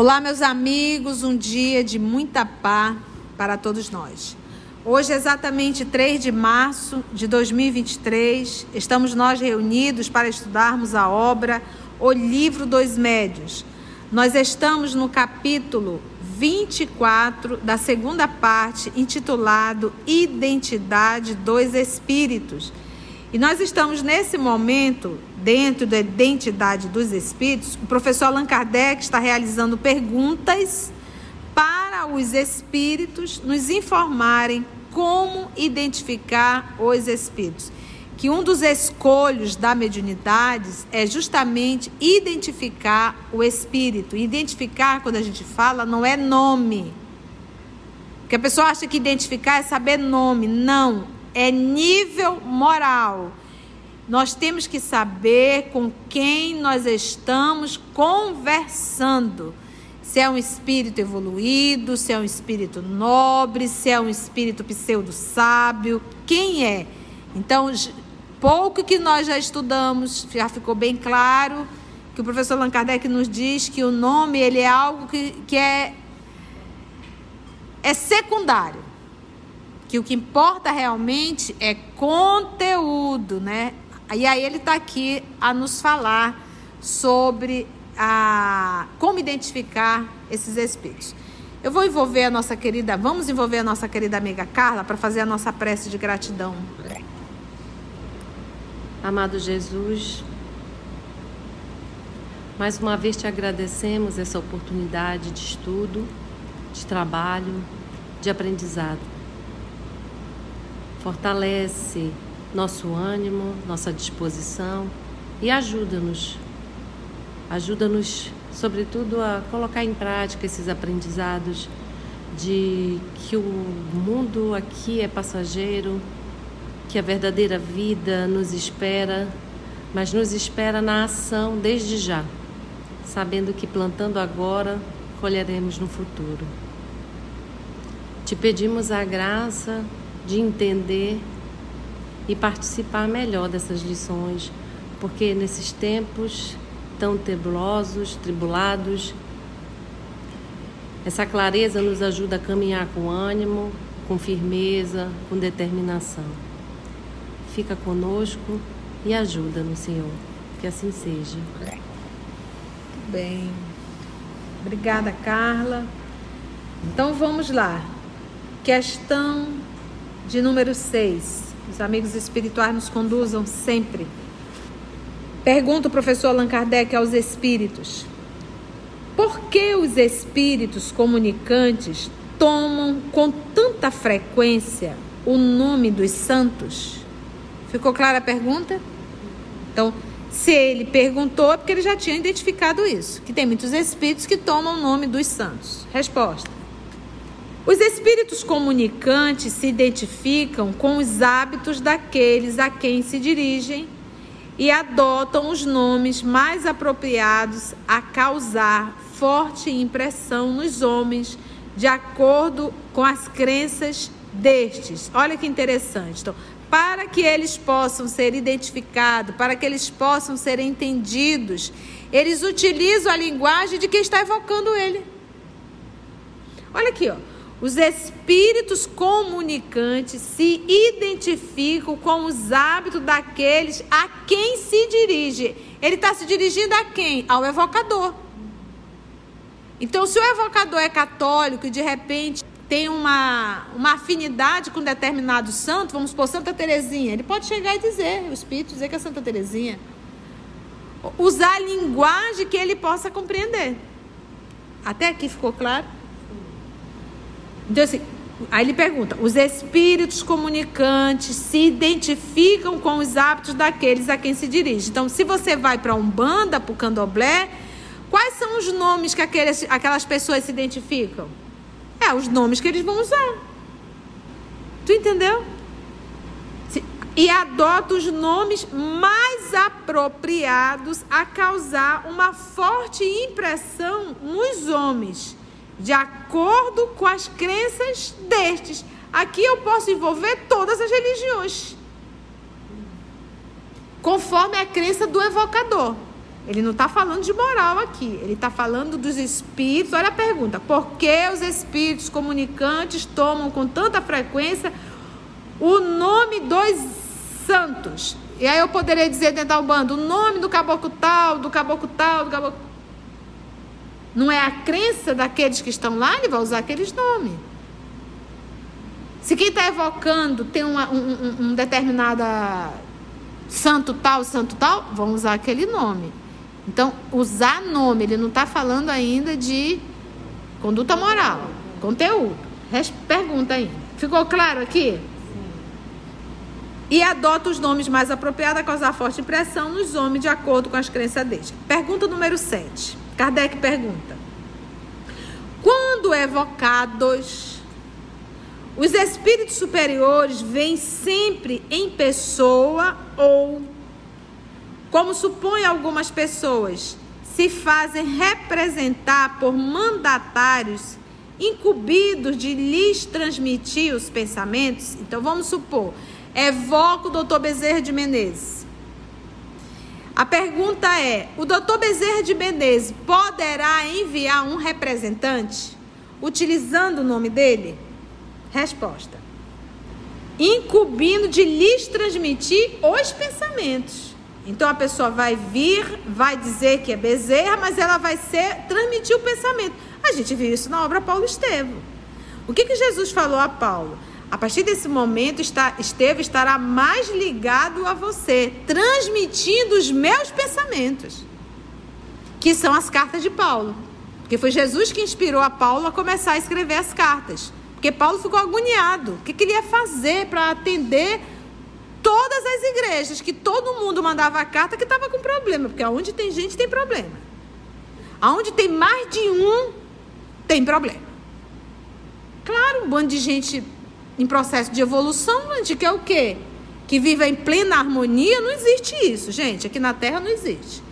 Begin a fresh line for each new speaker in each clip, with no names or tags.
Olá, meus amigos, um dia de muita paz para todos nós. Hoje, exatamente 3 de março de 2023, estamos nós reunidos para estudarmos a obra O Livro dos Médios. Nós estamos no capítulo 24 da segunda parte, intitulado Identidade dos Espíritos. E nós estamos nesse momento, dentro da identidade dos espíritos, o professor Allan Kardec está realizando perguntas para os espíritos nos informarem como identificar os espíritos. Que um dos escolhos da mediunidade é justamente identificar o espírito. Identificar, quando a gente fala, não é nome. Porque a pessoa acha que identificar é saber nome. Não, é nível moral. Nós temos que saber com quem nós estamos conversando. Se é um espírito evoluído, se é um espírito nobre, se é um espírito pseudo-sábio, quem é? Então, pouco que nós já estudamos, já ficou bem claro que o professor Allan Kardec nos diz que o nome ele é algo que, que é, é secundário que o que importa realmente é conteúdo, né? E aí ele está aqui a nos falar sobre a como identificar esses espíritos. Eu vou envolver a nossa querida, vamos envolver a nossa querida amiga Carla para fazer a nossa prece de gratidão.
Amado Jesus, mais uma vez te agradecemos essa oportunidade de estudo, de trabalho, de aprendizado fortalece nosso ânimo, nossa disposição e ajuda-nos. Ajuda-nos, sobretudo, a colocar em prática esses aprendizados de que o mundo aqui é passageiro, que a verdadeira vida nos espera, mas nos espera na ação desde já, sabendo que plantando agora colheremos no futuro. Te pedimos a graça de entender e participar melhor dessas lições, porque nesses tempos tão tebulosos, tribulados, essa clareza nos ajuda a caminhar com ânimo, com firmeza, com determinação. Fica conosco e ajuda-nos, Senhor. Que assim seja.
Muito bem. Obrigada, Carla. Então vamos lá. Questão de número 6. Os amigos espirituais nos conduzam sempre. Pergunta o professor Allan Kardec aos espíritos: Por que os espíritos comunicantes tomam com tanta frequência o nome dos santos? Ficou clara a pergunta? Então, se ele perguntou, é porque ele já tinha identificado isso, que tem muitos espíritos que tomam o nome dos santos. Resposta: os espíritos comunicantes se identificam com os hábitos daqueles a quem se dirigem e adotam os nomes mais apropriados a causar forte impressão nos homens, de acordo com as crenças destes. Olha que interessante. Então, para que eles possam ser identificados, para que eles possam ser entendidos, eles utilizam a linguagem de quem está evocando ele. Olha aqui, ó. Os espíritos comunicantes se identificam com os hábitos daqueles a quem se dirige. Ele está se dirigindo a quem? Ao evocador. Então, se o evocador é católico e de repente tem uma, uma afinidade com determinado santo, vamos supor Santa Terezinha, ele pode chegar e dizer, o espírito dizer que é Santa Terezinha. Usar a linguagem que ele possa compreender. Até aqui ficou claro? Então, assim, aí ele pergunta: os espíritos comunicantes se identificam com os hábitos daqueles a quem se dirige. Então, se você vai para Umbanda, para o Candomblé, quais são os nomes que aqueles, aquelas pessoas se identificam? É, os nomes que eles vão usar. Tu entendeu? E adota os nomes mais apropriados a causar uma forte impressão nos homens de acordo com as crenças destes. Aqui eu posso envolver todas as religiões, conforme a crença do evocador. Ele não está falando de moral aqui. Ele está falando dos espíritos. Olha a pergunta: por que os espíritos comunicantes tomam com tanta frequência o nome dos santos? E aí eu poderia dizer dentro da Umbanda, o nome do caboclo tal, do caboclo tal, do caboclo. Não é a crença daqueles que estão lá, ele vai usar aqueles nomes. Se quem está evocando tem uma, um, um, determinada santo tal, santo tal, vão usar aquele nome. Então, usar nome, ele não está falando ainda de conduta moral, conteúdo. Pergunta aí. Ficou claro aqui? e adota os nomes mais apropriados a causar forte impressão nos homens de acordo com as crenças deles. Pergunta número 7. Kardec pergunta: Quando evocados, os espíritos superiores vêm sempre em pessoa ou, como supõem algumas pessoas, se fazem representar por mandatários incumbidos de lhes transmitir os pensamentos? Então vamos supor Evoca o doutor Bezerra de Menezes. A pergunta é: o doutor Bezerra de Menezes poderá enviar um representante utilizando o nome dele? Resposta: incumbindo de lhes transmitir os pensamentos. Então a pessoa vai vir, vai dizer que é Bezerra, mas ela vai ser transmitir o pensamento. A gente viu isso na obra Paulo Estevo. O que, que Jesus falou a Paulo? A partir desse momento, está, Esteve estará mais ligado a você, transmitindo os meus pensamentos, que são as cartas de Paulo. Porque foi Jesus que inspirou a Paulo a começar a escrever as cartas. Porque Paulo ficou agoniado. O que, que ele ia fazer para atender todas as igrejas? Que todo mundo mandava carta que estava com problema. Porque aonde tem gente, tem problema. Aonde tem mais de um, tem problema. Claro, um bando de gente em processo de evolução, a gente quer o quê? Que viva em plena harmonia, não existe isso, gente. Aqui na Terra não existe.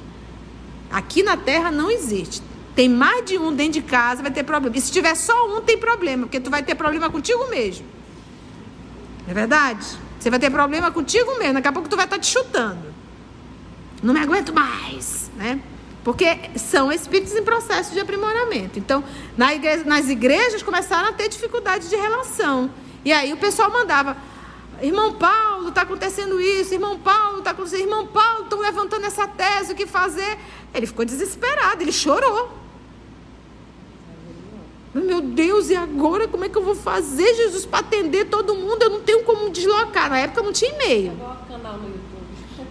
Aqui na Terra não existe. Tem mais de um dentro de casa, vai ter problema. E se tiver só um, tem problema, porque tu vai ter problema contigo mesmo. Não é verdade? Você vai ter problema contigo mesmo. Daqui a pouco tu vai estar te chutando. Não me aguento mais, né? Porque são espíritos em processo de aprimoramento. Então, na igreja, nas igrejas começaram a ter dificuldade de relação. E aí o pessoal mandava, irmão Paulo, está acontecendo isso, irmão Paulo, está acontecendo, irmão Paulo, estão levantando essa tese, o que fazer? Ele ficou desesperado, ele chorou. Meu Deus, e agora como é que eu vou fazer, Jesus, para atender todo mundo? Eu não tenho como deslocar. Na época não tinha e-mail.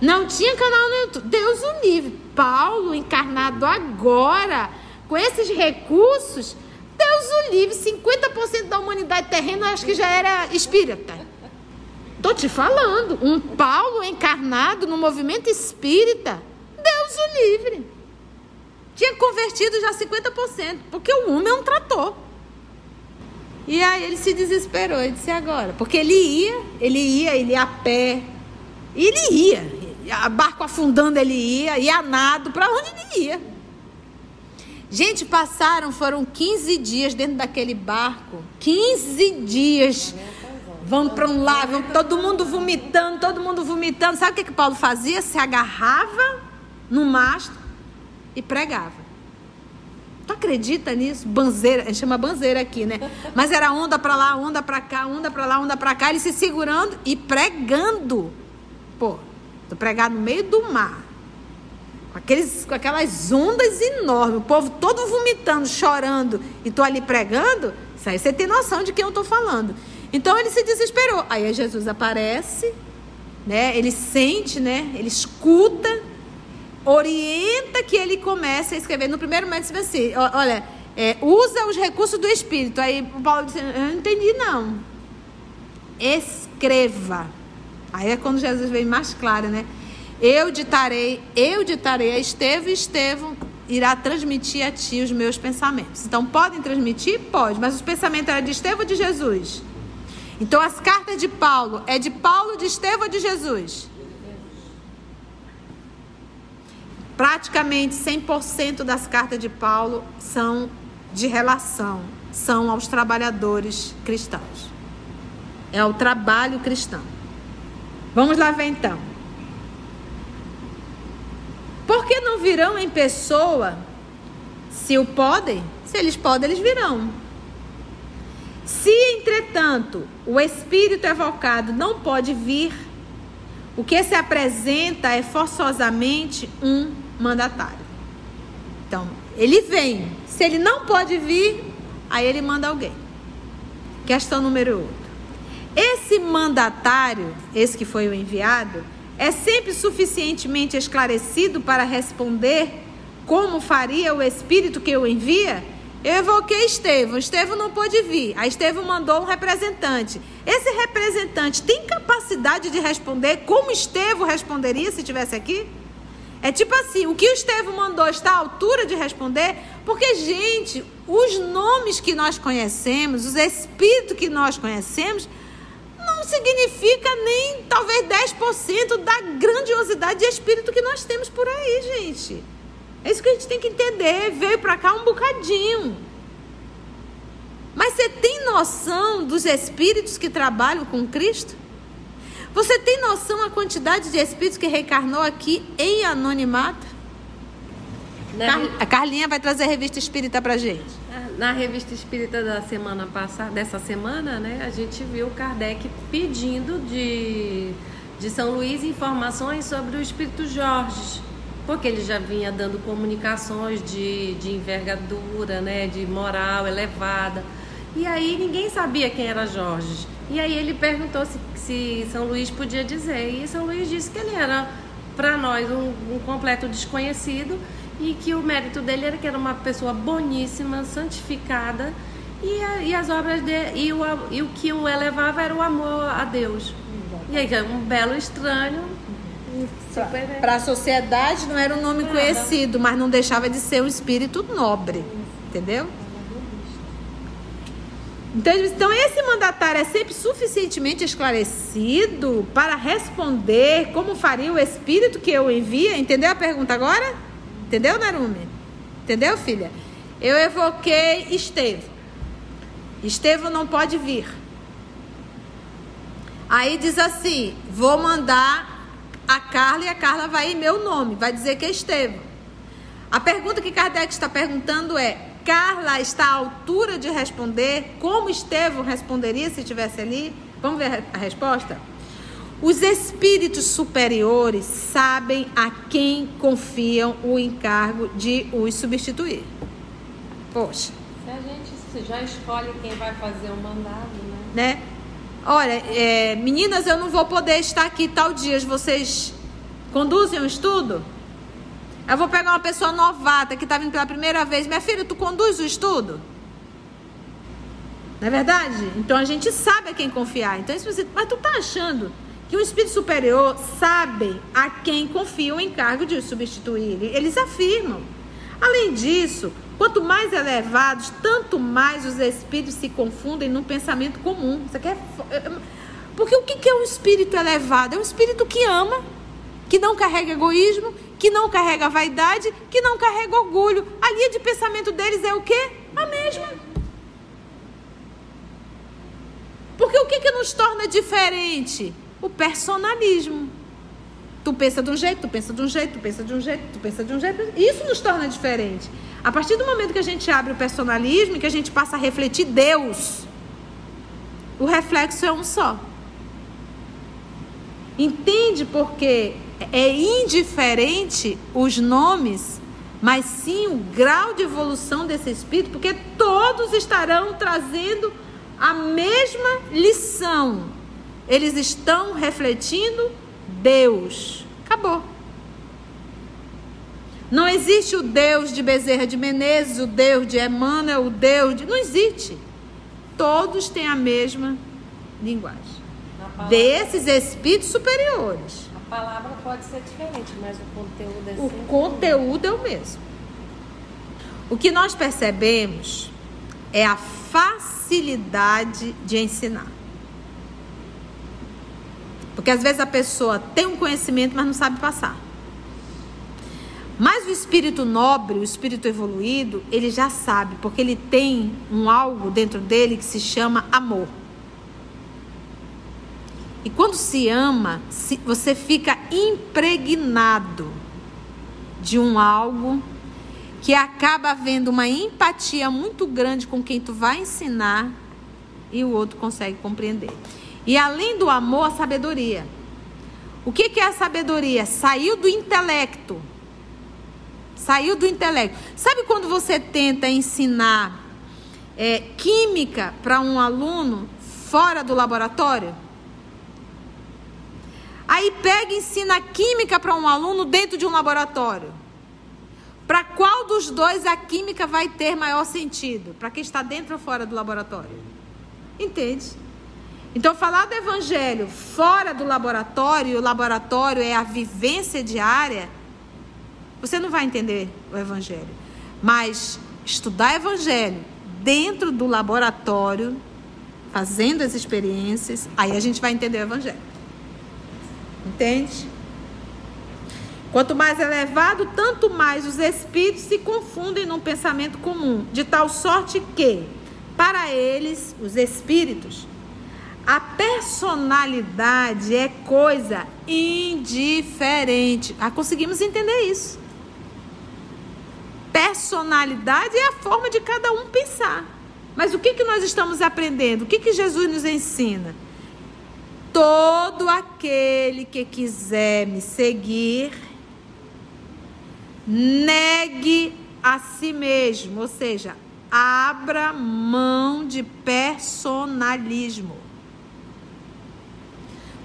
Não tinha canal no YouTube. Deus o livre. Paulo encarnado agora, com esses recursos, Deus o livre, 50% da humanidade terrena acho que já era espírita. Tô te falando, um Paulo encarnado no movimento espírita, Deus o livre. Tinha convertido já 50%, porque o homem é um trator. E aí ele se desesperou e disse agora, porque ele ia, ele ia, ele ia a pé, ele ia, barco afundando ele ia, ia a nado, para onde ele ia. Gente, passaram, foram 15 dias dentro daquele barco. 15 dias. Vão para um lado, todo mundo vomitando, todo mundo vomitando. Sabe o que, que Paulo fazia? Se agarrava no mastro e pregava. Tu acredita nisso? Banzeira, a gente chama banzeira aqui, né? Mas era onda para lá, onda para cá, onda para lá, onda para cá, ele se segurando e pregando. Pô, tô pregado no meio do mar aqueles, com aquelas ondas enormes, o povo todo vomitando, chorando, e tô ali pregando, isso aí você tem noção de quem eu estou falando. Então ele se desesperou. Aí Jesus aparece, né? Ele sente, né? Ele escuta, orienta que ele comece a escrever. No primeiro momento, disse assim: olha, é, usa os recursos do Espírito. Aí o Paulo disse: Eu não entendi, não. Escreva. Aí é quando Jesus vem mais claro, né? Eu ditarei, eu ditarei a Estevão e Estevão irá transmitir a ti os meus pensamentos. Então, podem transmitir? Pode, mas os pensamentos eram de Estevão ou de Jesus? Então, as cartas de Paulo, é de Paulo, de Estevão ou de Jesus? Praticamente 100% das cartas de Paulo são de relação, são aos trabalhadores cristãos. É o trabalho cristão. Vamos lá ver então Por que não virão em pessoa? Se o podem, se eles podem, eles virão. Se, entretanto, o espírito evocado não pode vir, o que se apresenta é forçosamente um mandatário. Então, ele vem. Se ele não pode vir, aí ele manda alguém. Questão número 8. Esse mandatário, esse que foi o enviado, é sempre suficientemente esclarecido para responder como faria o Espírito que o envia? Eu evoquei Estevão. Estevão não pôde vir. A Estevão mandou um representante. Esse representante tem capacidade de responder como Estevão responderia se estivesse aqui? É tipo assim, o que o Estevão mandou está à altura de responder? Porque, gente, os nomes que nós conhecemos, os espíritos que nós conhecemos, significa nem talvez 10% da grandiosidade de espírito que nós temos por aí, gente. É isso que a gente tem que entender. Veio para cá um bocadinho. Mas você tem noção dos espíritos que trabalham com Cristo? Você tem noção a quantidade de espíritos que reencarnou aqui em anonimato? Car a Carlinha vai trazer a revista espírita pra gente.
Na revista espírita da semana passada, dessa semana, né, a gente viu Kardec pedindo de, de São Luís informações sobre o espírito Jorge, porque ele já vinha dando comunicações de, de envergadura, né, de moral elevada. E aí ninguém sabia quem era Jorge. E aí ele perguntou se, se São Luís podia dizer. E São Luís disse que ele era, para nós, um, um, completo desconhecido e que o mérito dele era que era uma pessoa boníssima, santificada e, a, e as obras de, e, o, e o que o elevava era o amor a Deus. E aí, um belo estranho.
Para a sociedade não era um nome Nada. conhecido, mas não deixava de ser um espírito nobre. Entendeu? Então, então, esse mandatário é sempre suficientemente esclarecido para responder como faria o espírito que eu envia. Entendeu a pergunta agora? Entendeu, Narumi? Entendeu, filha? Eu evoquei Estevão. Estevão não pode vir. Aí diz assim: vou mandar a Carla e a Carla vai em meu nome, vai dizer que é Estevão. A pergunta que Kardec está perguntando é: Carla está à altura de responder como Estevão responderia se estivesse ali? Vamos ver a resposta? Os espíritos superiores sabem a quem confiam o encargo de os substituir. Poxa.
Se a gente já escolhe quem vai fazer o mandado, né?
né? Olha, é, meninas, eu não vou poder estar aqui tal dia. Vocês conduzem o estudo? Eu vou pegar uma pessoa novata que está vindo pela primeira vez. Minha filha, tu conduz o estudo? Não é verdade? Então a gente sabe a quem confiar. Então, mas tu tá achando que o espírito superior sabe a quem confia o encargo de substituir? Eles afirmam. Além disso, quanto mais elevados, tanto mais os espíritos se confundem num pensamento comum. Isso aqui é... Porque o que é um espírito elevado? É um espírito que ama, que não carrega egoísmo, que não carrega vaidade, que não carrega orgulho. A linha de pensamento deles é o quê? A mesma. Porque o que, que nos torna diferente? O personalismo. Tu pensa de um jeito, tu pensa de um jeito, tu pensa de um jeito, tu pensa de um jeito. Isso nos torna diferente. A partir do momento que a gente abre o personalismo e que a gente passa a refletir Deus, o reflexo é um só. Entende porque é indiferente os nomes, mas sim o grau de evolução desse espírito, porque todos estarão trazendo a mesma lição. Eles estão refletindo Deus. Acabou. Não existe o Deus de Bezerra de Menezes, o Deus de Emmanuel, o Deus de. Não existe. Todos têm a mesma linguagem. Desses espíritos superiores
palavra pode ser diferente, mas o conteúdo é
O conteúdo é o mesmo. O que nós percebemos é a facilidade de ensinar. Porque às vezes a pessoa tem um conhecimento, mas não sabe passar. Mas o espírito nobre, o espírito evoluído, ele já sabe, porque ele tem um algo dentro dele que se chama amor. E quando se ama, você fica impregnado de um algo que acaba havendo uma empatia muito grande com quem tu vai ensinar e o outro consegue compreender. E além do amor, a sabedoria. O que, que é a sabedoria? Saiu do intelecto. Saiu do intelecto. Sabe quando você tenta ensinar é, química para um aluno fora do laboratório? Aí pega e ensina química para um aluno dentro de um laboratório. Para qual dos dois a química vai ter maior sentido? Para quem está dentro ou fora do laboratório? Entende? Então, falar do evangelho fora do laboratório, o laboratório é a vivência diária, você não vai entender o evangelho. Mas estudar evangelho dentro do laboratório, fazendo as experiências, aí a gente vai entender o evangelho. Entende? Quanto mais elevado, tanto mais os espíritos se confundem num pensamento comum, de tal sorte que, para eles, os espíritos, a personalidade é coisa indiferente. Ah, conseguimos entender isso. Personalidade é a forma de cada um pensar. Mas o que, que nós estamos aprendendo? O que, que Jesus nos ensina? Todo aquele que quiser me seguir, negue a si mesmo, ou seja, abra mão de personalismo.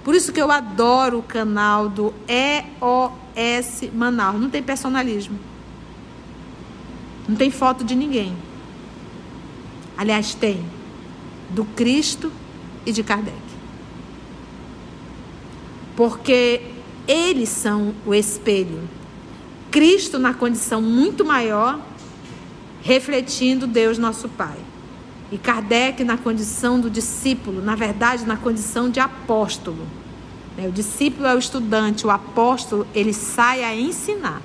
Por isso que eu adoro o canal do EOS Manaus. Não tem personalismo. Não tem foto de ninguém. Aliás, tem. Do Cristo e de Kardec. Porque eles são o espelho Cristo na condição muito maior, refletindo Deus nosso Pai. E Kardec na condição do discípulo, na verdade, na condição de apóstolo. Né, o discípulo é o estudante, o apóstolo, ele sai a ensinar.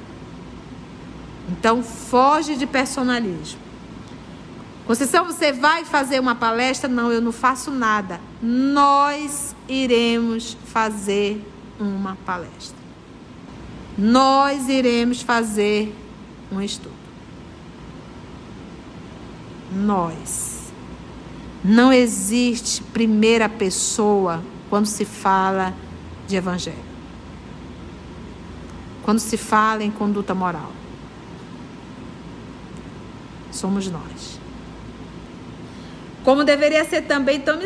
Então, foge de personalismo. Conceição, você vai fazer uma palestra? Não, eu não faço nada. Nós iremos fazer uma palestra nós iremos fazer um estudo. Nós. Não existe primeira pessoa quando se fala de evangelho. Quando se fala em conduta moral. Somos nós. Como deveria ser também, então,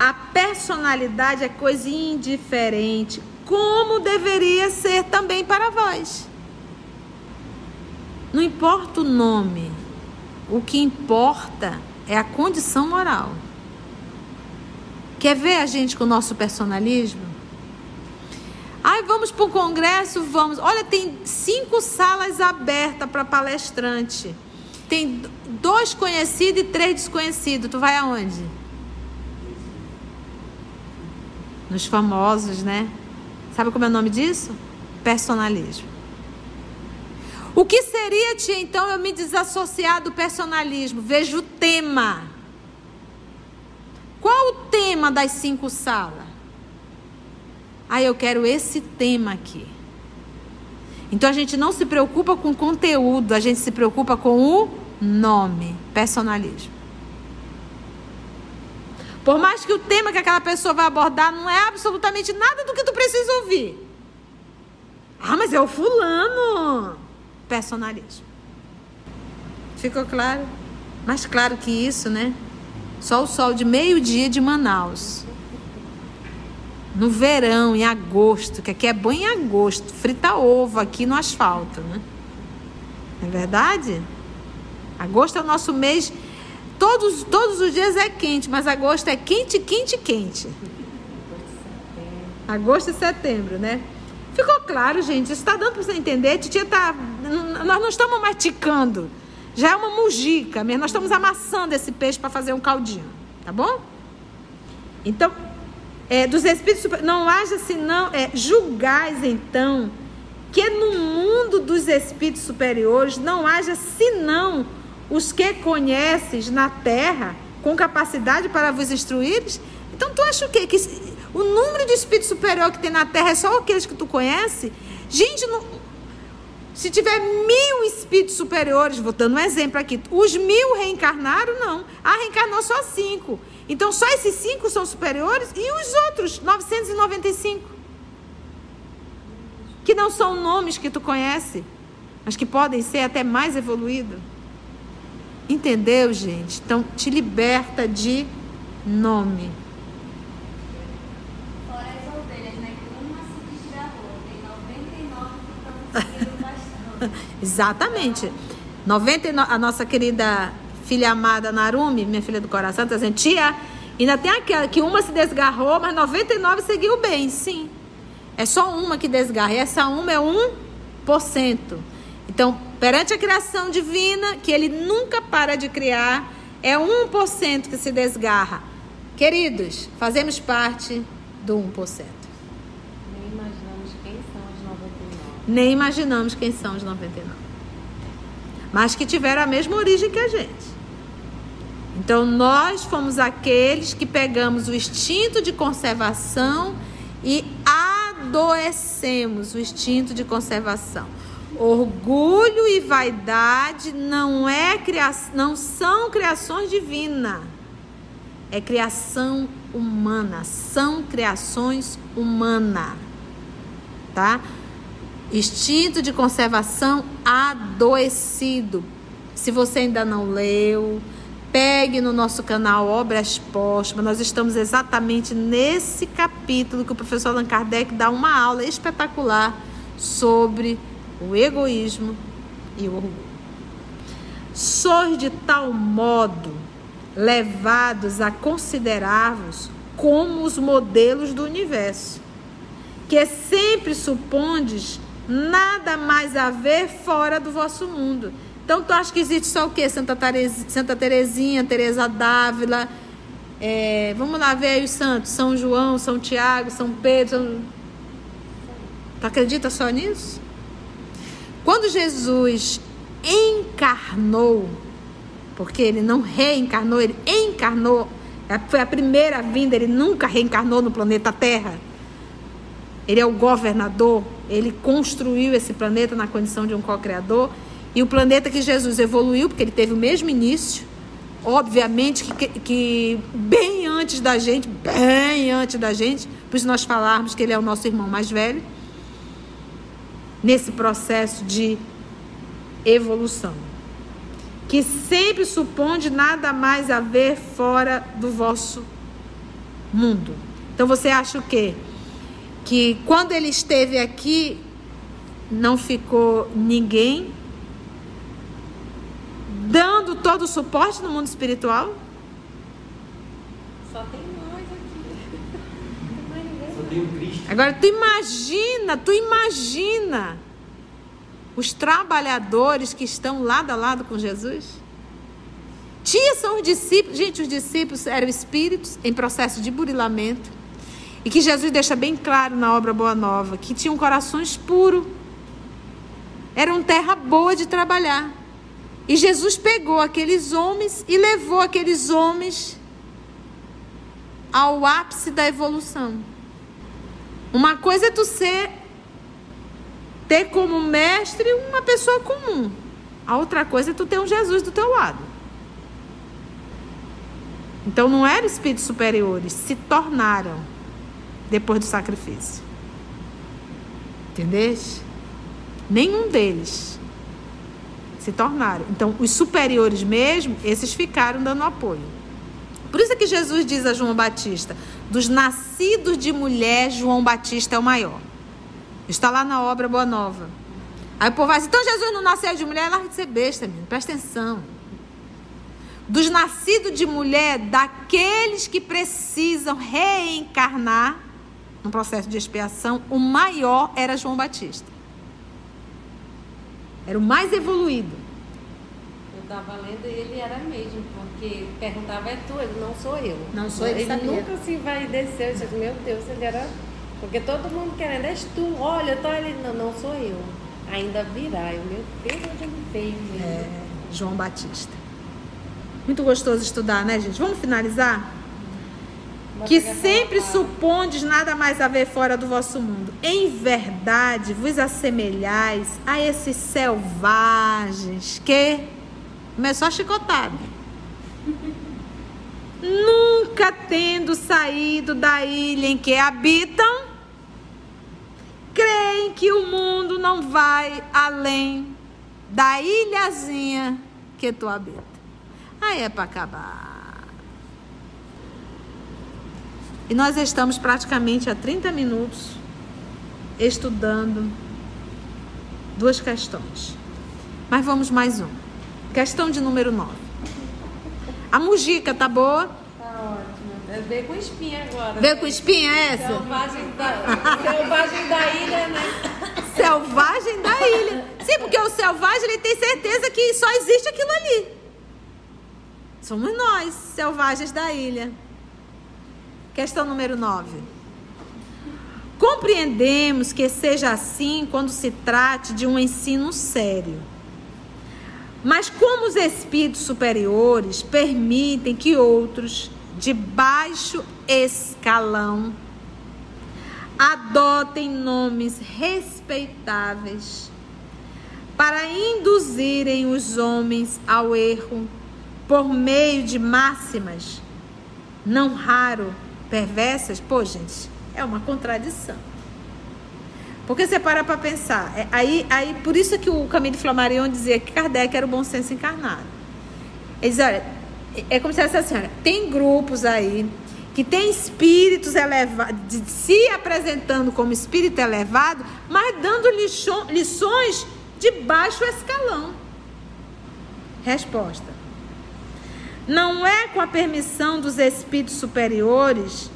a personalidade é coisa indiferente, como deveria ser também para vós. Não importa o nome, o que importa é a condição moral. Quer ver a gente com o nosso personalismo? Ai, vamos para o congresso? Vamos. Olha, tem cinco salas abertas para palestrante. Tem dois conhecidos e três desconhecidos. Tu vai aonde? Nos famosos, né? Sabe como é o nome disso? Personalismo. O que seria, tia, então, eu me desassociar do personalismo? Veja o tema. Qual o tema das cinco salas? Ah, eu quero esse tema aqui. Então a gente não se preocupa com conteúdo, a gente se preocupa com o nome, personalismo. Por mais que o tema que aquela pessoa vai abordar não é absolutamente nada do que tu precisa ouvir. Ah, mas é o fulano. Personalismo. Ficou claro? Mais claro que isso, né? Só o sol de meio-dia de Manaus. No verão, em agosto, que aqui é bom em agosto, frita ovo aqui no asfalto, né? Não é verdade? Agosto é o nosso mês Todos, todos os dias é quente, mas agosto é quente, quente, quente. Agosto e setembro, né? Ficou claro, gente? Isso está dando para você entender? Titia tá. Nós não estamos maticando. Já é uma mujica mesmo. Nós estamos amassando esse peixe para fazer um caldinho. Tá bom? Então, é, dos espíritos não haja senão. É, julgais então que no mundo dos espíritos superiores não haja senão os que conheces na terra com capacidade para vos instruires? Então tu acha o quê? Que o número de espírito superior que tem na terra é só aqueles que tu conhece? Gente, não, Se tiver mil espíritos superiores, vou dando um exemplo aqui, os mil reencarnaram, não. Ah, reencarnou só cinco. Então só esses cinco são superiores e os outros, 995. Que não são nomes que tu conhece, mas que podem ser até mais evoluídos. Entendeu, gente? Então te liberta de nome.
Fora as ovelhas, né? Que uma se desgarrou, tem 99 que estão.
Exatamente. 99, a nossa querida filha amada Narumi, minha filha do coração, está dizendo, tia, ainda tem aquela que uma se desgarrou, mas 99 seguiu bem. Sim. É só uma que desgarra. E essa uma é 1%. Então, perante a criação divina, que ele nunca para de criar, é 1% que se desgarra. Queridos, fazemos parte do 1%.
Nem imaginamos quem são os 99.
Nem imaginamos quem são os 99. Mas que tiveram a mesma origem que a gente. Então, nós fomos aqueles que pegamos o instinto de conservação e adoecemos o instinto de conservação. Orgulho e vaidade não, é cria... não são criações divinas. É criação humana. São criações humanas. Tá? Instinto de conservação adoecido. Se você ainda não leu, pegue no nosso canal Obras Póstumas. Nós estamos exatamente nesse capítulo que o professor Allan Kardec dá uma aula espetacular sobre o egoísmo e o orgulho. Sois de tal modo levados a considerar-vos como os modelos do universo, que sempre supondes nada mais a ver fora do vosso mundo. Então, tu acha que existe só o quê? Santa, Teresa, Santa Terezinha, Teresa Dávila, é, vamos lá ver aí os santos, São João, São Tiago, São Pedro. São... Tu acredita só nisso? Quando Jesus encarnou, porque ele não reencarnou, ele encarnou, é, foi a primeira vinda, ele nunca reencarnou no planeta Terra. Ele é o governador, ele construiu esse planeta na condição de um co-criador. E o planeta que Jesus evoluiu, porque ele teve o mesmo início, obviamente que, que, bem antes da gente, bem antes da gente, por isso nós falarmos que ele é o nosso irmão mais velho, nesse processo de evolução, que sempre supõe nada mais a ver fora do vosso mundo. Então você acha o quê? Que quando ele esteve aqui, não ficou ninguém dando todo o suporte no mundo espiritual?
Só tem nós aqui. Não tem mais ninguém.
Só tem o Cristo.
Agora tu imagina, tu imagina os trabalhadores que estão lado a lado com Jesus? Tinha são os discípulos, gente, os discípulos eram espíritos em processo de burilamento. E que Jesus deixa bem claro na obra Boa Nova, que tinham corações puros. Eram terra boa de trabalhar. E Jesus pegou aqueles homens e levou aqueles homens ao ápice da evolução. Uma coisa é tu ser ter como mestre uma pessoa comum. A outra coisa é tu ter um Jesus do teu lado. Então não eram espíritos superiores, se tornaram depois do sacrifício. Entendeste? Nenhum deles se tornaram. Então, os superiores mesmo, esses ficaram dando apoio. Por isso é que Jesus diz a João Batista: dos nascidos de mulher, João Batista é o maior. Está lá na obra Boa Nova. Aí o povo vai dizer, então Jesus não nasceu de mulher? Larga de ser besta, menino. Presta atenção. Dos nascidos de mulher, daqueles que precisam reencarnar no processo de expiação, o maior era João Batista. Era o mais evoluído.
Eu estava lendo e ele era mesmo, porque perguntava, é tu? Ele, não sou eu.
Não sou ele,
Ele
sabia.
nunca se vai descer. Eu disse, meu Deus, ele era... Porque todo mundo querendo, és tu, olha, eu tô ali. Não, não sou eu. Ainda virá. Eu, meu Deus, onde ele veio? mesmo?
É, João Batista. Muito gostoso estudar, né, gente? Vamos finalizar? Que sempre supondes nada mais haver fora do vosso mundo. Em verdade vos assemelhais a esses selvagens que. Começou a chicotada. Nunca tendo saído da ilha em que habitam, creem que o mundo não vai além da ilhazinha que tu habita. Aí é para acabar. E nós estamos praticamente há 30 minutos estudando duas questões. Mas vamos mais uma. Questão de número 9. A mujica tá boa?
Tá ótimo. Veio com espinha agora.
Veio com espinha essa?
Selvagem da, selvagem da ilha, né?
Selvagem da ilha. Sim, porque o selvagem ele tem certeza que só existe aquilo ali. Somos nós, selvagens da ilha. Questão número 9. Compreendemos que seja assim quando se trate de um ensino sério. Mas como os espíritos superiores permitem que outros de baixo escalão adotem nomes respeitáveis para induzirem os homens ao erro por meio de máximas, não raro perversas, pô, gente, é uma contradição. Porque você para para pensar, é, aí, aí, por isso que o Camille Flammarion dizia que Kardec era o bom senso encarnado. Ele diz, olha, é como se essa assim, olha, tem grupos aí que tem espíritos elevados, se apresentando como espírito elevado, mas dando lições de baixo escalão. Resposta. Não é com a permissão dos espíritos superiores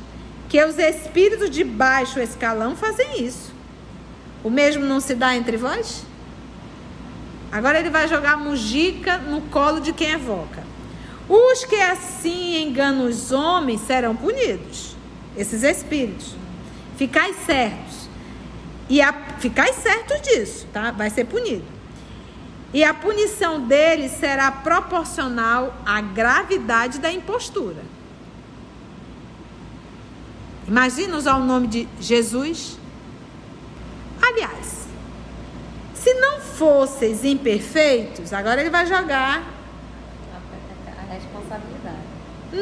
que os espíritos de baixo escalão fazem isso. O mesmo não se dá entre vós? Agora ele vai jogar mujica no colo de quem evoca. Os que assim enganam os homens serão punidos. Esses espíritos. Ficai certos. E a, ficai certos disso, tá? Vai ser punido e a punição dele será proporcional à gravidade da impostura. Imagina usar o nome de Jesus. Aliás, se não fosseis imperfeitos, agora ele vai jogar
a responsabilidade.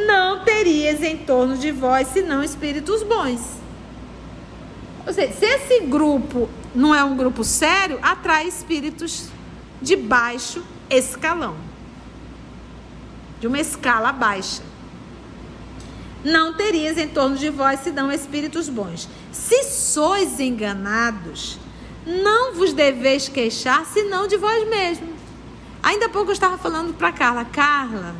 Não terias em torno de vós senão espíritos bons. Ou seja, se esse grupo não é um grupo sério, atrai espíritos de baixo escalão. De uma escala baixa. Não terias em torno de vós senão espíritos bons. Se sois enganados, não vos deveis queixar senão de vós mesmos. Ainda há pouco eu estava falando para Carla, Carla,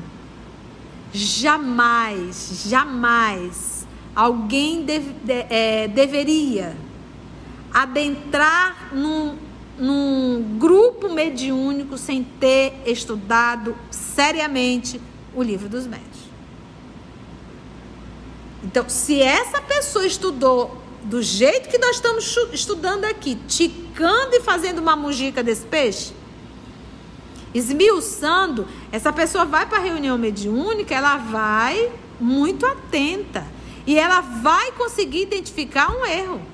jamais, jamais alguém deve, de, é, deveria adentrar num num grupo mediúnico sem ter estudado seriamente o livro dos médios. Então, se essa pessoa estudou do jeito que nós estamos estudando aqui, ticando e fazendo uma mujica desse peixe, esmiuçando, essa pessoa vai para a reunião mediúnica, ela vai muito atenta e ela vai conseguir identificar um erro.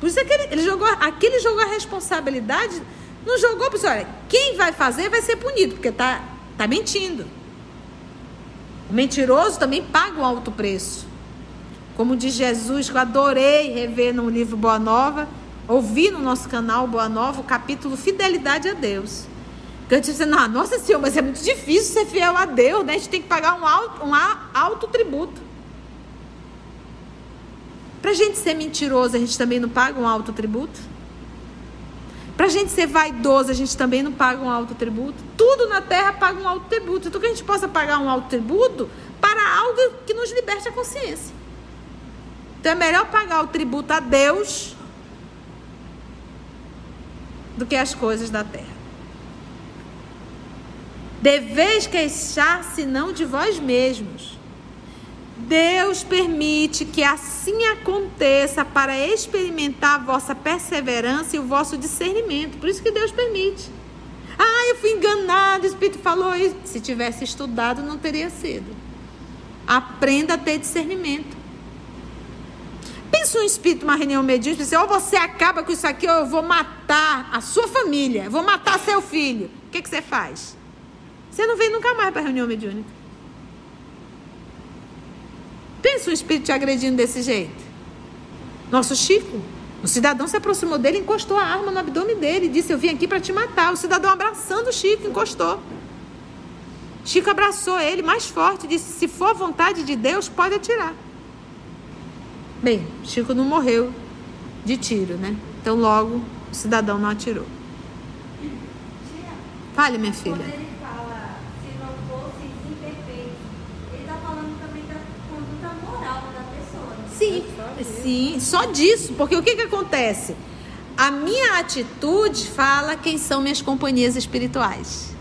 Por isso é que ele, ele jogou, aqui ele jogou a responsabilidade, não jogou, pessoal, olha, quem vai fazer vai ser punido, porque está tá mentindo. O mentiroso também paga um alto preço. Como diz Jesus, que eu adorei rever no livro Boa Nova, ouvi no nosso canal Boa Nova o capítulo Fidelidade a Deus. Que eu disse, não, nossa senhora, mas é muito difícil ser fiel a Deus, né? A gente tem que pagar um alto, um alto tributo. Para a gente ser mentiroso, a gente também não paga um alto tributo? Para a gente ser vaidoso, a gente também não paga um alto tributo? Tudo na terra paga um alto tributo. Então, que a gente possa pagar um alto tributo para algo que nos liberte a consciência. Então, é melhor pagar o tributo a Deus do que as coisas da terra. Deveis queixar-se não de vós mesmos, Deus permite que assim aconteça para experimentar a vossa perseverança e o vosso discernimento. Por isso que Deus permite. Ah, eu fui enganado, o Espírito falou isso. Se tivesse estudado, não teria sido. Aprenda a ter discernimento. Pensa um espírito, uma reunião mediúnica, e diz, ou você acaba com isso aqui, ou eu vou matar a sua família, vou matar seu filho. O que, que você faz? Você não vem nunca mais para a reunião mediúnica. Pensa um espírito te agredindo desse jeito. Nosso Chico, o cidadão se aproximou dele, encostou a arma no abdômen dele e disse: Eu vim aqui para te matar. O cidadão abraçando o Chico, encostou. Chico abraçou ele mais forte e disse: Se for a vontade de Deus, pode atirar. Bem, Chico não morreu de tiro, né? Então logo o cidadão não atirou. Fale, minha filha.
Quando ele fala, se não fosse imperfeito, ele está falando também da conduta moral da pessoa. né?
Sim, só disso, porque o que, que acontece? A minha atitude fala quem são minhas companhias espirituais.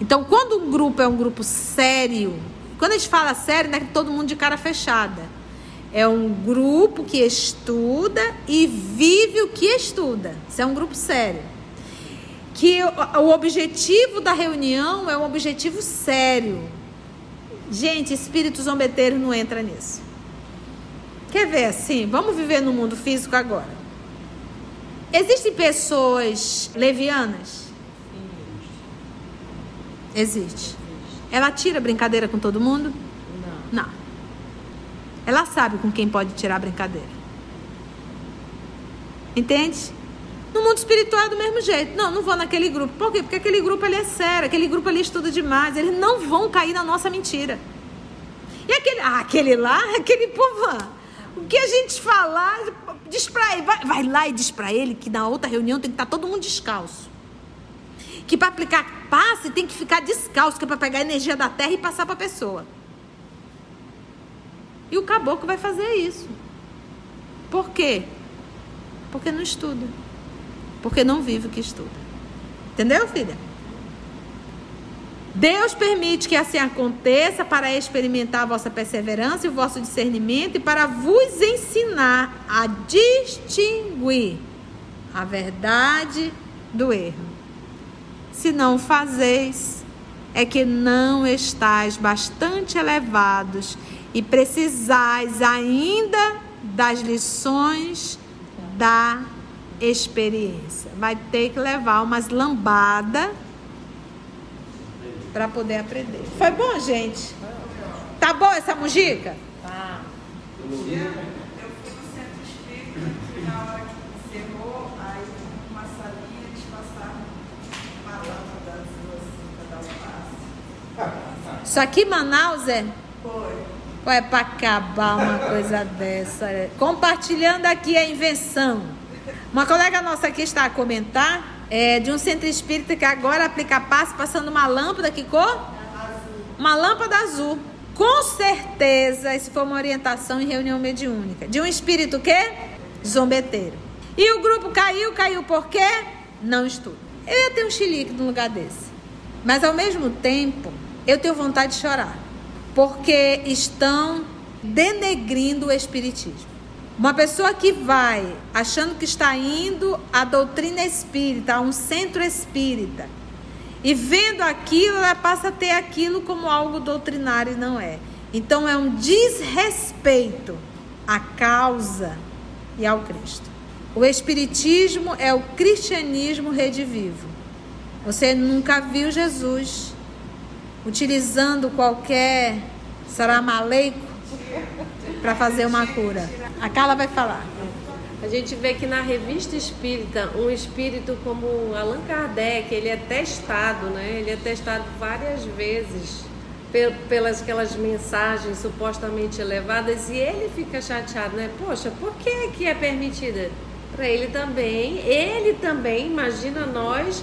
Então, quando um grupo é um grupo sério, quando a gente fala sério, não é todo mundo de cara fechada. É um grupo que estuda e vive o que estuda. Isso é um grupo sério. Que o objetivo da reunião é um objetivo sério. Gente, espírito zombeteiro não entra nisso. Quer ver assim? Vamos viver no mundo físico agora. Existem pessoas levianas? Existe. Ela tira brincadeira com todo mundo?
Não.
Não. Ela sabe com quem pode tirar brincadeira. Entende? No mundo espiritual é do mesmo jeito. Não, não vou naquele grupo. Por quê? Porque aquele grupo ali é sério, aquele grupo ali estuda demais. Eles não vão cair na nossa mentira. E aquele, ah, aquele lá, aquele povo lá. O que a gente falar, diz pra ele, vai, vai lá e diz pra ele que na outra reunião tem que estar todo mundo descalço. Que para aplicar passe tem que ficar descalço, que é para pegar a energia da terra e passar para a pessoa. E o caboclo vai fazer isso. Por quê? Porque não estuda. Porque não vive o que estuda. Entendeu, filha? Deus permite que assim aconteça para experimentar a vossa perseverança e o vosso discernimento e para vos ensinar a distinguir a verdade do erro. Se não o fazeis, é que não estáis bastante elevados e precisais ainda das lições da experiência. Vai ter que levar umas lambadas para poder aprender. Foi bom, gente? Tá bom essa mujica?
Tá.
Eu fui no centro espírita que encerrou, aí uma salinha eles passaram uma para dar passo.
Isso aqui, Manaus, é?
Foi.
Ué, para acabar uma coisa dessa. é. Compartilhando aqui a invenção. Uma colega nossa aqui está a comentar é, de um centro espírita que agora aplica passe passando uma lâmpada, que cor? Uma lâmpada azul. Com certeza, isso foi uma orientação em reunião mediúnica. De um espírito quê? Zombeteiro. E o grupo caiu, caiu por quê? Não estuda. Eu ia ter um chilique no lugar desse. Mas ao mesmo tempo, eu tenho vontade de chorar. Porque estão denegrindo o espiritismo. Uma pessoa que vai achando que está indo à doutrina espírita, a um centro espírita, e vendo aquilo, ela passa a ter aquilo como algo doutrinário e não é. Então é um desrespeito à causa e ao Cristo. O espiritismo é o cristianismo redivivo. Você nunca viu Jesus utilizando qualquer saramalaico para fazer uma cura. A Carla vai falar.
A gente vê que na revista espírita, um espírito como Allan Kardec, ele é testado, né? Ele é testado várias vezes pe- pelas aquelas mensagens supostamente elevadas e ele fica chateado, né? Poxa, por que que é permitida? Para ele também, ele também, imagina nós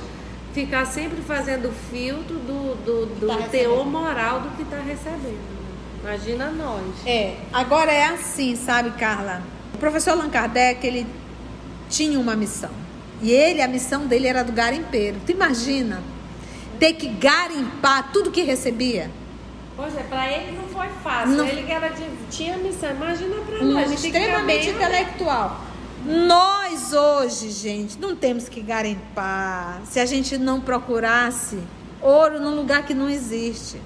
ficar sempre fazendo filtro do, do, do
Tá
teor
recebendo.
moral do que está recebendo. Imagina nós.
É, agora é assim, sabe, Carla? O professor Allan Kardec, ele tinha uma missão. E ele, a missão dele era do garimpeiro. Tu imagina ter que garimpar tudo que recebia?
Pois é, para ele não foi fácil.
Não-
Ele que era de, tinha missão. Imagina para
Um
nós. ficar
extremamente intelectual. Nós hoje, gente, não temos que garimpar se a gente não procurasse ouro num lugar que não existe.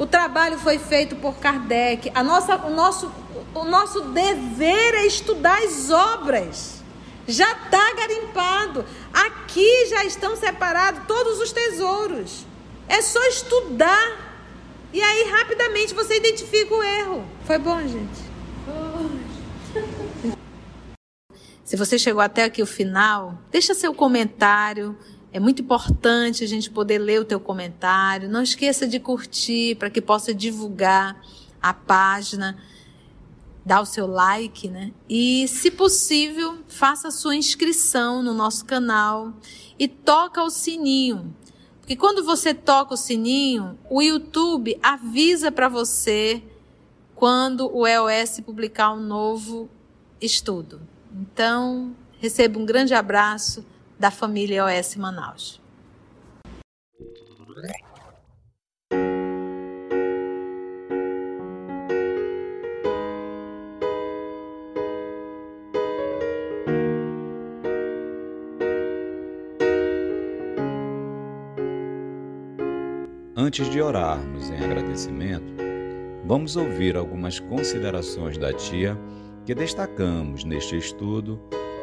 O trabalho foi feito por Kardec. A nossa, o, nosso, o nosso dever é estudar as obras. Já está garimpado. Aqui já estão separados todos os tesouros. É só estudar. E aí, rapidamente, você identifica o erro. Foi bom, gente? Se você chegou até aqui o final, deixa seu comentário. É muito importante a gente poder ler o teu comentário. Não esqueça de curtir para que possa divulgar a página, dar o seu like, né? E, se possível, faça a sua inscrição no nosso canal e toca o sininho. Porque quando você toca o sininho, o YouTube avisa para você quando o EOS publicar um novo estudo. Então, receba um grande abraço da família OS Manaus.
Antes de orarmos em agradecimento, vamos ouvir algumas considerações da tia que destacamos neste estudo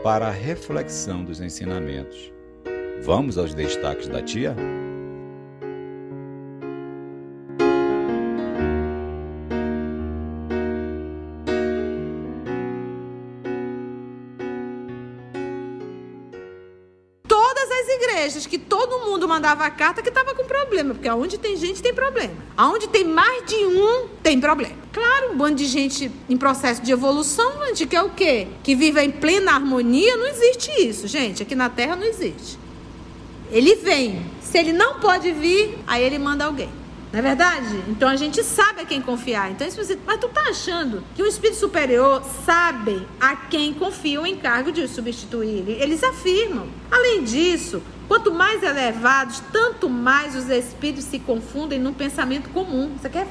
para a reflexão dos ensinamentos. Vamos aos destaques da tia?
Todas as igrejas que todo mundo mandava carta que estava com problema, porque aonde tem gente tem problema. Aonde tem mais de um tem problema. Claro, um bando de gente em processo de evolução, gente quer o quê? Que viva em plena harmonia, não existe isso, gente. Aqui na Terra não existe. Ele vem. Se ele não pode vir, aí ele manda alguém. Não é verdade? Então a gente sabe a quem confiar. Então, você... Mas tu tá achando que o espírito superior sabe a quem confia o encargo de substituir? Eles afirmam. Além disso, quanto mais elevados, tanto mais os espíritos se confundem num pensamento comum. Isso aqui é...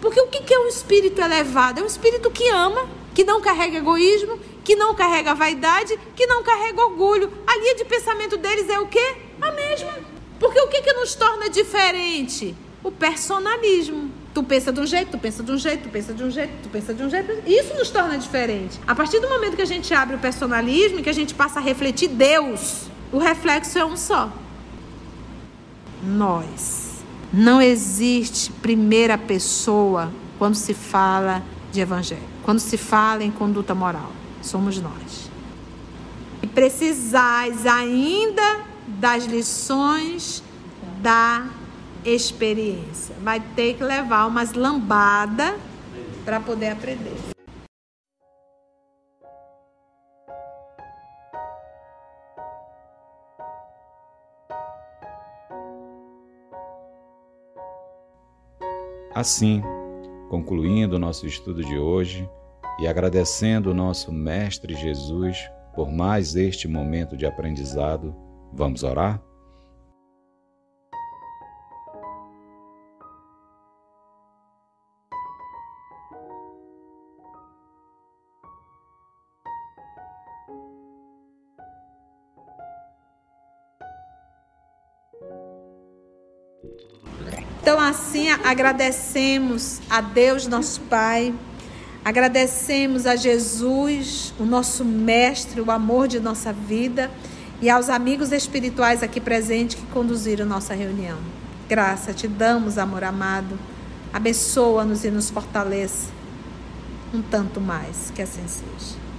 Porque o que é um espírito elevado? É um espírito que ama, que não carrega egoísmo, que não carrega vaidade, que não carrega orgulho. A linha de pensamento deles é o quê? A mesma. Porque o que, que nos torna diferente? O personalismo. Tu pensa de um jeito, tu pensa de um jeito, tu pensa de um jeito, tu pensa de um jeito. Isso nos torna diferente. A partir do momento que a gente abre o personalismo e que a gente passa a refletir Deus, o reflexo é um só. Nós. Não existe primeira pessoa quando se fala de evangelho, quando se fala em conduta moral. Somos nós. E precisais ainda das lições da experiência. Vai ter que levar umas lambadas para poder aprender.
Assim, concluindo o nosso estudo de hoje e agradecendo o nosso Mestre Jesus por mais este momento de aprendizado, vamos orar?
Então, assim, agradecemos a Deus, nosso Pai, agradecemos a Jesus, o nosso Mestre, o amor de nossa vida, e aos amigos espirituais aqui presentes que conduziram nossa reunião. Graça te damos, amor amado. Abençoa-nos e nos fortaleça um tanto mais. Que assim seja.